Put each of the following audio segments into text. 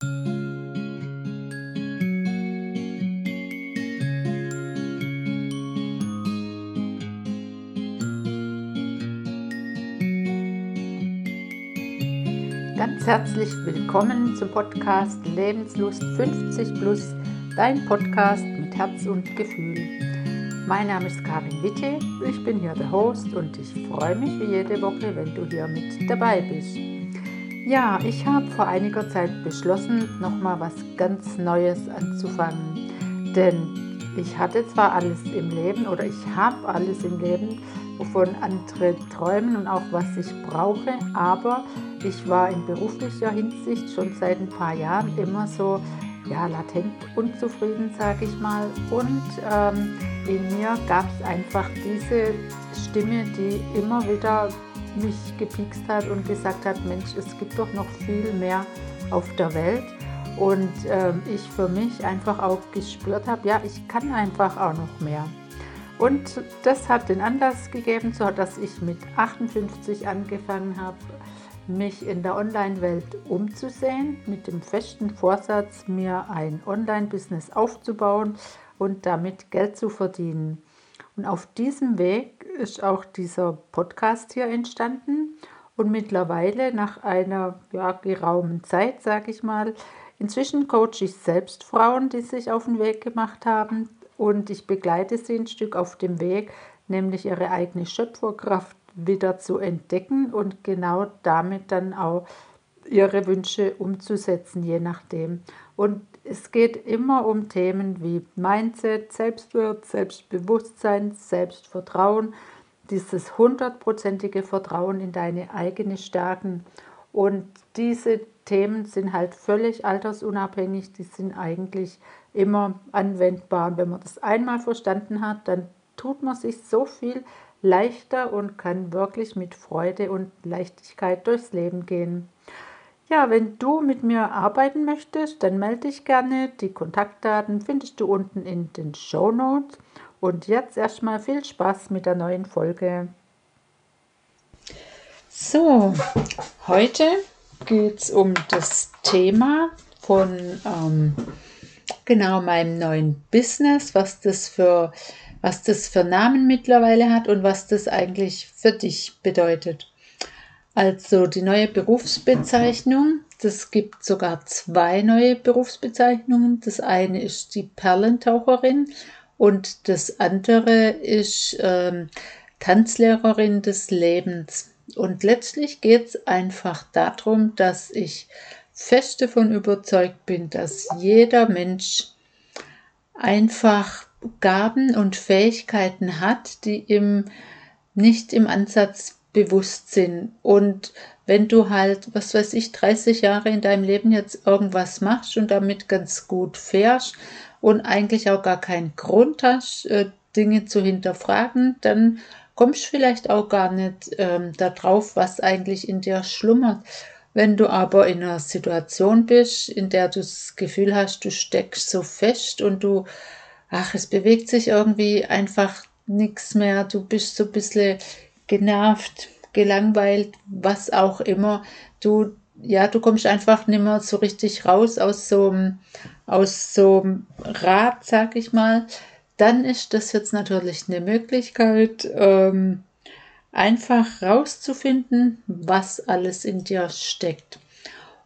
Ganz herzlich willkommen zum Podcast Lebenslust 50 Plus, dein Podcast mit Herz und Gefühl. Mein Name ist Karin Witte, ich bin hier der Host und ich freue mich wie jede Woche, wenn du hier mit dabei bist. Ja, ich habe vor einiger Zeit beschlossen, nochmal was ganz Neues anzufangen. Denn ich hatte zwar alles im Leben oder ich habe alles im Leben, wovon andere träumen und auch was ich brauche, aber ich war in beruflicher Hinsicht schon seit ein paar Jahren immer so ja, latent unzufrieden, sage ich mal. Und ähm, in mir gab es einfach diese Stimme, die immer wieder mich gepikst hat und gesagt hat, Mensch, es gibt doch noch viel mehr auf der Welt. Und ähm, ich für mich einfach auch gespürt habe, ja, ich kann einfach auch noch mehr. Und das hat den Anlass gegeben, so dass ich mit 58 angefangen habe, mich in der Online-Welt umzusehen, mit dem festen Vorsatz, mir ein Online-Business aufzubauen und damit Geld zu verdienen. Und auf diesem Weg ist auch dieser Podcast hier entstanden. Und mittlerweile, nach einer ja, geraumen Zeit, sage ich mal, inzwischen coache ich selbst Frauen, die sich auf den Weg gemacht haben. Und ich begleite sie ein Stück auf dem Weg, nämlich ihre eigene Schöpferkraft wieder zu entdecken und genau damit dann auch ihre Wünsche umzusetzen, je nachdem. Und es geht immer um Themen wie Mindset, Selbstwert, Selbstbewusstsein, Selbstvertrauen, dieses hundertprozentige Vertrauen in deine eigenen Stärken. Und diese Themen sind halt völlig altersunabhängig, die sind eigentlich immer anwendbar. Und wenn man das einmal verstanden hat, dann tut man sich so viel leichter und kann wirklich mit Freude und Leichtigkeit durchs Leben gehen. Ja, wenn du mit mir arbeiten möchtest, dann melde dich gerne. Die Kontaktdaten findest du unten in den Show Notes. Und jetzt erstmal viel Spaß mit der neuen Folge. So, heute geht es um das Thema von ähm, genau meinem neuen Business, was das für was das für Namen mittlerweile hat und was das eigentlich für dich bedeutet. Also die neue Berufsbezeichnung, das gibt sogar zwei neue Berufsbezeichnungen. Das eine ist die Perlentaucherin und das andere ist ähm, Tanzlehrerin des Lebens. Und letztlich geht es einfach darum, dass ich fest davon überzeugt bin, dass jeder Mensch einfach Gaben und Fähigkeiten hat, die ihm nicht im Ansatz bewusst sind. Und wenn du halt, was weiß ich, 30 Jahre in deinem Leben jetzt irgendwas machst und damit ganz gut fährst und eigentlich auch gar keinen Grund hast, äh, Dinge zu hinterfragen, dann kommst du vielleicht auch gar nicht ähm, darauf, was eigentlich in dir schlummert. Wenn du aber in einer Situation bist, in der du das Gefühl hast, du steckst so fest und du ach, es bewegt sich irgendwie einfach nichts mehr, du bist so ein bisschen genervt, gelangweilt, was auch immer. Du, ja, du kommst einfach nicht mehr so richtig raus aus so einem, aus so Rad, sag ich mal. Dann ist das jetzt natürlich eine Möglichkeit, ähm, einfach rauszufinden, was alles in dir steckt.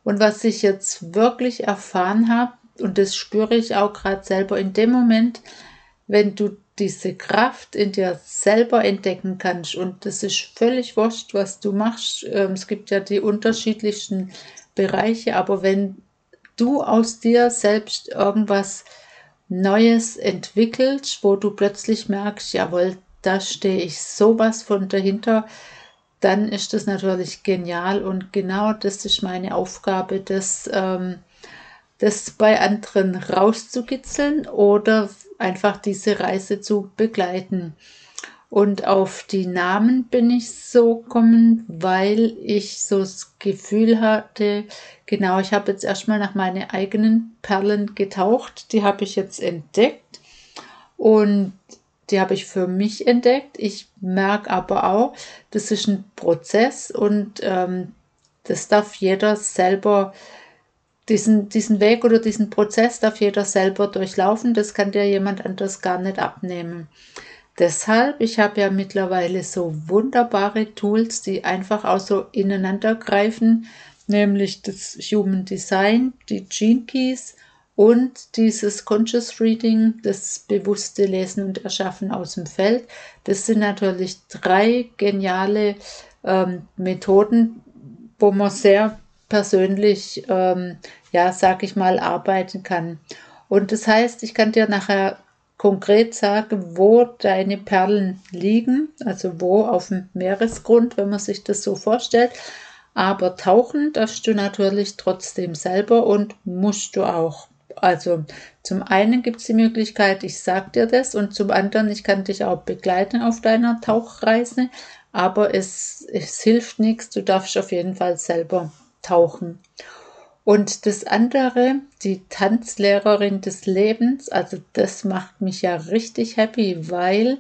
Und was ich jetzt wirklich erfahren habe, und das spüre ich auch gerade selber in dem Moment, wenn du diese Kraft in dir selber entdecken kannst. Und das ist völlig wurscht, was du machst. Ähm, es gibt ja die unterschiedlichsten Bereiche, aber wenn du aus dir selbst irgendwas Neues entwickelst, wo du plötzlich merkst, jawohl, da stehe ich sowas von dahinter, dann ist das natürlich genial und genau das ist meine Aufgabe, das ähm, das bei anderen rauszukitzeln oder einfach diese Reise zu begleiten. Und auf die Namen bin ich so gekommen, weil ich so das Gefühl hatte, genau, ich habe jetzt erstmal nach meinen eigenen Perlen getaucht, die habe ich jetzt entdeckt und die habe ich für mich entdeckt. Ich merke aber auch, das ist ein Prozess und ähm, das darf jeder selber diesen, diesen Weg oder diesen Prozess darf jeder selber durchlaufen. Das kann dir jemand anders gar nicht abnehmen. Deshalb, ich habe ja mittlerweile so wunderbare Tools, die einfach auch so ineinander greifen, nämlich das Human Design, die Gene Keys und dieses Conscious Reading, das bewusste Lesen und Erschaffen aus dem Feld. Das sind natürlich drei geniale ähm, Methoden, wo man sehr persönlich, ähm, ja, sag ich mal, arbeiten kann. Und das heißt, ich kann dir nachher konkret sagen, wo deine Perlen liegen, also wo auf dem Meeresgrund, wenn man sich das so vorstellt. Aber tauchen darfst du natürlich trotzdem selber und musst du auch. Also zum einen gibt es die Möglichkeit, ich sag dir das, und zum anderen, ich kann dich auch begleiten auf deiner Tauchreise, aber es, es hilft nichts, du darfst auf jeden Fall selber tauchen. Und das andere, die Tanzlehrerin des Lebens, also das macht mich ja richtig happy, weil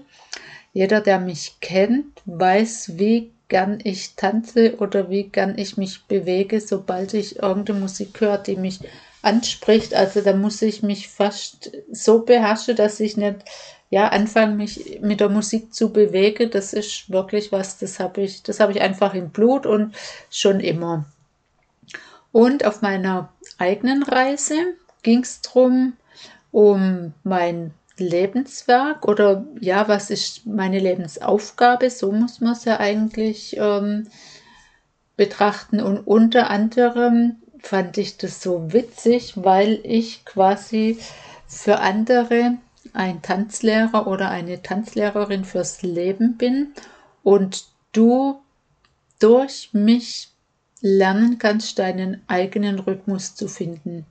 jeder, der mich kennt, weiß, wie gern ich tanze oder wie gern ich mich bewege, sobald ich irgendeine Musik höre, die mich anspricht. Also da muss ich mich fast so beherrschen, dass ich nicht ja anfange, mich mit der Musik zu bewegen. Das ist wirklich was, das habe ich, das habe ich einfach im Blut und schon immer. Und auf meiner eigenen Reise ging es darum, um mein Lebenswerk oder ja, was ist meine Lebensaufgabe, so muss man es ja eigentlich ähm, betrachten. Und unter anderem fand ich das so witzig, weil ich quasi für andere ein Tanzlehrer oder eine Tanzlehrerin fürs Leben bin und du durch mich lernen kannst, deinen eigenen Rhythmus zu finden.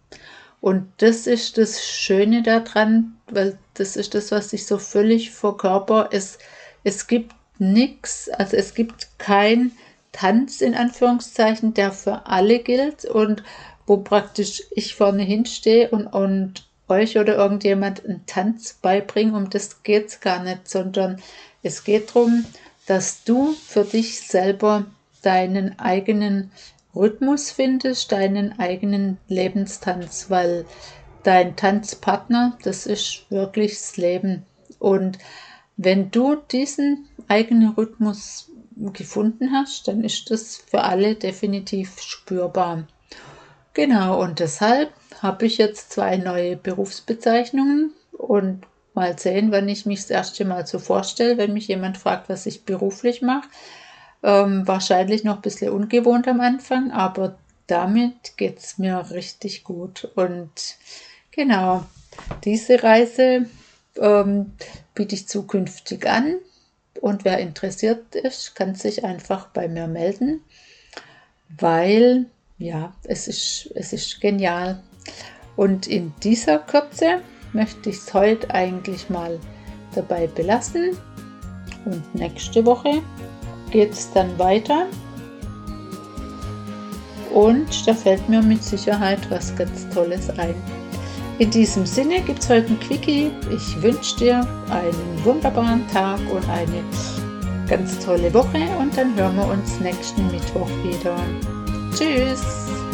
Und das ist das Schöne daran, weil das ist das, was ich so völlig verkörper. Es, es gibt nichts, also es gibt kein Tanz in Anführungszeichen, der für alle gilt und wo praktisch ich vorne hinstehe und, und euch oder irgendjemand einen Tanz beibringe. Um das geht es gar nicht, sondern es geht darum, dass du für dich selber deinen eigenen Rhythmus findest, deinen eigenen Lebenstanz, weil dein Tanzpartner, das ist wirklich das Leben. Und wenn du diesen eigenen Rhythmus gefunden hast, dann ist das für alle definitiv spürbar. Genau, und deshalb habe ich jetzt zwei neue Berufsbezeichnungen und mal sehen, wenn ich mich das erste Mal so vorstelle, wenn mich jemand fragt, was ich beruflich mache. Ähm, wahrscheinlich noch ein bisschen ungewohnt am Anfang, aber damit geht es mir richtig gut. Und genau, diese Reise ähm, biete ich zukünftig an. Und wer interessiert ist, kann sich einfach bei mir melden, weil ja, es ist, es ist genial. Und in dieser Kürze möchte ich es heute eigentlich mal dabei belassen. Und nächste Woche geht es dann weiter. Und da fällt mir mit Sicherheit was ganz Tolles ein. In diesem Sinne gibt es heute ein Quickie. Ich wünsche dir einen wunderbaren Tag und eine ganz tolle Woche und dann hören wir uns nächsten Mittwoch wieder. Tschüss!